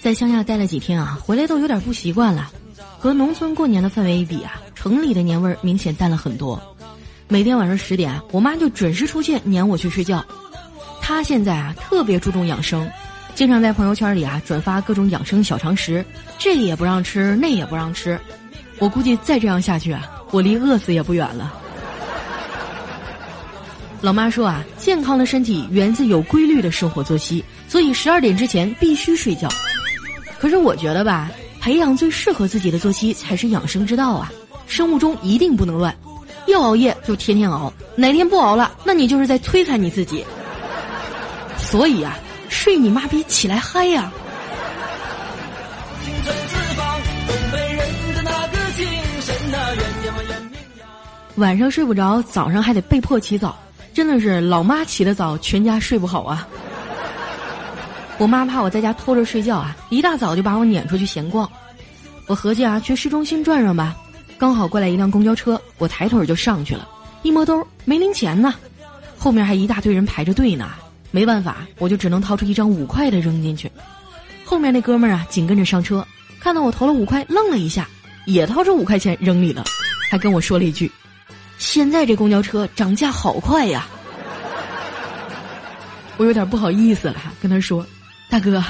在乡下待了几天啊，回来都有点不习惯了。和农村过年的氛围一比啊，城里的年味儿明显淡了很多。每天晚上十点，我妈就准时出现撵我去睡觉。她现在啊特别注重养生，经常在朋友圈里啊转发各种养生小常识，这也不让吃，那也不让吃。我估计再这样下去啊，我离饿死也不远了。老妈说啊，健康的身体源自有规律的生活作息，所以十二点之前必须睡觉。可是我觉得吧，培养最适合自己的作息才是养生之道啊！生物钟一定不能乱，要熬夜就天天熬，哪天不熬了，那你就是在摧残你自己。所以啊，睡你妈逼起来嗨呀！晚上睡不着，早上还得被迫起早，真的是老妈起得早，全家睡不好啊。我妈怕我在家偷着睡觉啊，一大早就把我撵出去闲逛。我合计啊，去市中心转转吧。刚好过来一辆公交车，我抬腿就上去了。一摸兜没零钱呢，后面还一大堆人排着队呢。没办法，我就只能掏出一张五块的扔进去。后面那哥们儿啊，紧跟着上车，看到我投了五块，愣了一下，也掏出五块钱扔里了，还跟我说了一句：“现在这公交车涨价好快呀。”我有点不好意思了，跟他说。大哥，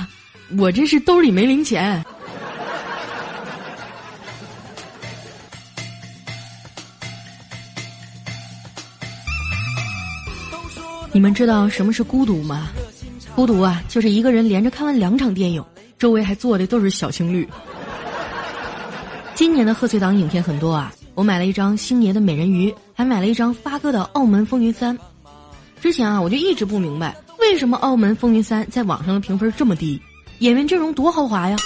我这是兜里没零钱。你们知道什么是孤独吗？孤独啊，就是一个人连着看完两场电影，周围还坐的都是小情侣。今年的贺岁档影片很多啊，我买了一张星爷的《美人鱼》，还买了一张发哥的《澳门风云三》。之前啊，我就一直不明白。为什么《澳门风云三》在网上的评分这么低？演员阵容多豪华呀！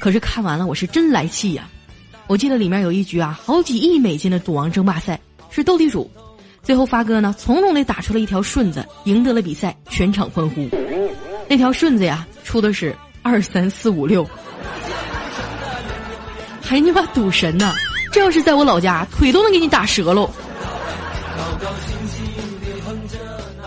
可是看完了，我是真来气呀！我记得里面有一局啊，好几亿美金的赌王争霸赛是斗地主，最后发哥呢从容地打出了一条顺子，赢得了比赛，全场欢呼。那条顺子呀，出的是二三四五六，还你妈赌神呢！这要是在我老家，腿都能给你打折喽。高高兴兴地哼着那